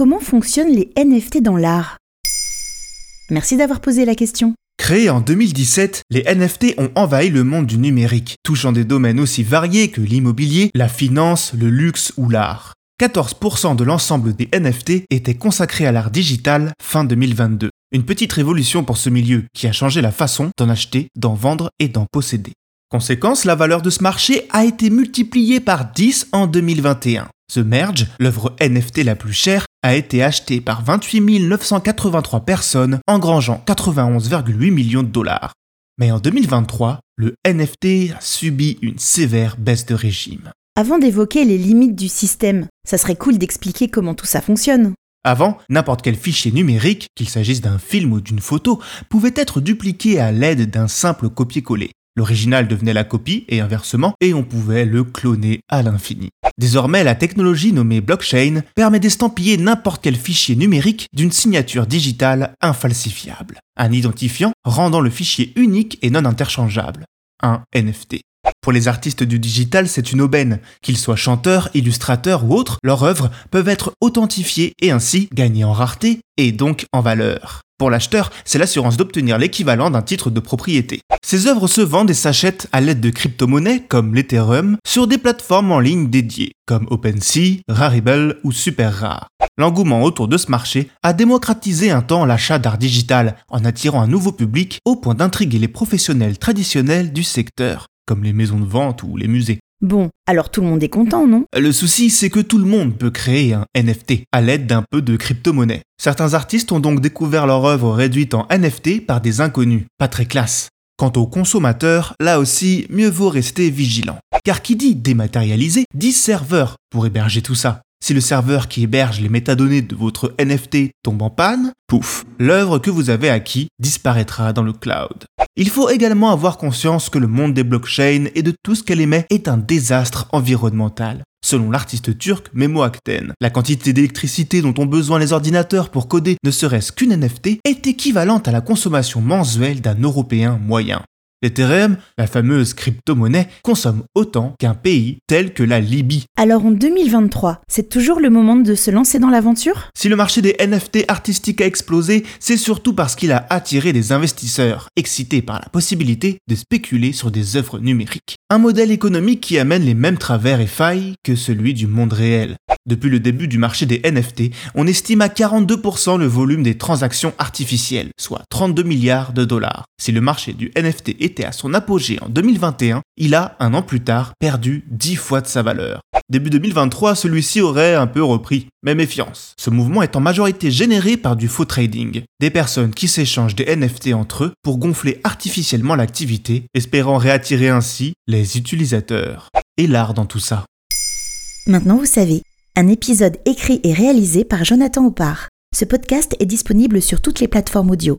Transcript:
Comment fonctionnent les NFT dans l'art? Merci d'avoir posé la question. Créés en 2017, les NFT ont envahi le monde du numérique, touchant des domaines aussi variés que l'immobilier, la finance, le luxe ou l'art. 14% de l'ensemble des NFT étaient consacrés à l'art digital fin 2022. Une petite révolution pour ce milieu qui a changé la façon d'en acheter, d'en vendre et d'en posséder. Conséquence, la valeur de ce marché a été multipliée par 10 en 2021. The Merge, l'œuvre NFT la plus chère, a été achetée par 28 983 personnes, engrangeant 91,8 millions de dollars. Mais en 2023, le NFT a subi une sévère baisse de régime. Avant d'évoquer les limites du système, ça serait cool d'expliquer comment tout ça fonctionne. Avant, n'importe quel fichier numérique, qu'il s'agisse d'un film ou d'une photo, pouvait être dupliqué à l'aide d'un simple copier-coller. L'original devenait la copie et inversement, et on pouvait le cloner à l'infini. Désormais, la technologie nommée blockchain permet d'estampiller n'importe quel fichier numérique d'une signature digitale infalsifiable, un identifiant rendant le fichier unique et non interchangeable, un NFT. Pour les artistes du digital, c'est une aubaine. Qu'ils soient chanteurs, illustrateurs ou autres, leurs œuvres peuvent être authentifiées et ainsi gagner en rareté et donc en valeur. Pour l'acheteur, c'est l'assurance d'obtenir l'équivalent d'un titre de propriété. Ces œuvres se vendent et s'achètent à l'aide de crypto-monnaies comme l'Ethereum sur des plateformes en ligne dédiées comme OpenSea, Rarible ou SuperRare. L'engouement autour de ce marché a démocratisé un temps l'achat d'art digital en attirant un nouveau public au point d'intriguer les professionnels traditionnels du secteur, comme les maisons de vente ou les musées. Bon, alors tout le monde est content, non? Le souci, c'est que tout le monde peut créer un NFT à l'aide d'un peu de crypto-monnaie. Certains artistes ont donc découvert leur œuvre réduite en NFT par des inconnus, pas très classe. Quant aux consommateurs, là aussi, mieux vaut rester vigilant. Car qui dit dématérialisé dit serveur pour héberger tout ça. Si le serveur qui héberge les métadonnées de votre NFT tombe en panne, pouf, l'œuvre que vous avez acquis disparaîtra dans le cloud. Il faut également avoir conscience que le monde des blockchains et de tout ce qu'elle émet est un désastre environnemental. Selon l'artiste turc Memo Akten, la quantité d'électricité dont ont besoin les ordinateurs pour coder ne serait-ce qu'une NFT est équivalente à la consommation mensuelle d'un Européen moyen. L'Ethereum, la fameuse crypto-monnaie, consomme autant qu'un pays tel que la Libye. Alors en 2023, c'est toujours le moment de se lancer dans l'aventure? Si le marché des NFT artistiques a explosé, c'est surtout parce qu'il a attiré des investisseurs, excités par la possibilité de spéculer sur des œuvres numériques. Un modèle économique qui amène les mêmes travers et failles que celui du monde réel. Depuis le début du marché des NFT, on estime à 42% le volume des transactions artificielles, soit 32 milliards de dollars. Si le marché du NFT était à son apogée en 2021, il a, un an plus tard, perdu 10 fois de sa valeur. Début 2023, celui-ci aurait un peu repris. Mais méfiance, ce mouvement est en majorité généré par du faux trading, des personnes qui s'échangent des NFT entre eux pour gonfler artificiellement l'activité, espérant réattirer ainsi les utilisateurs. Et l'art dans tout ça. Maintenant vous savez, un épisode écrit et réalisé par Jonathan Oppard. Ce podcast est disponible sur toutes les plateformes audio.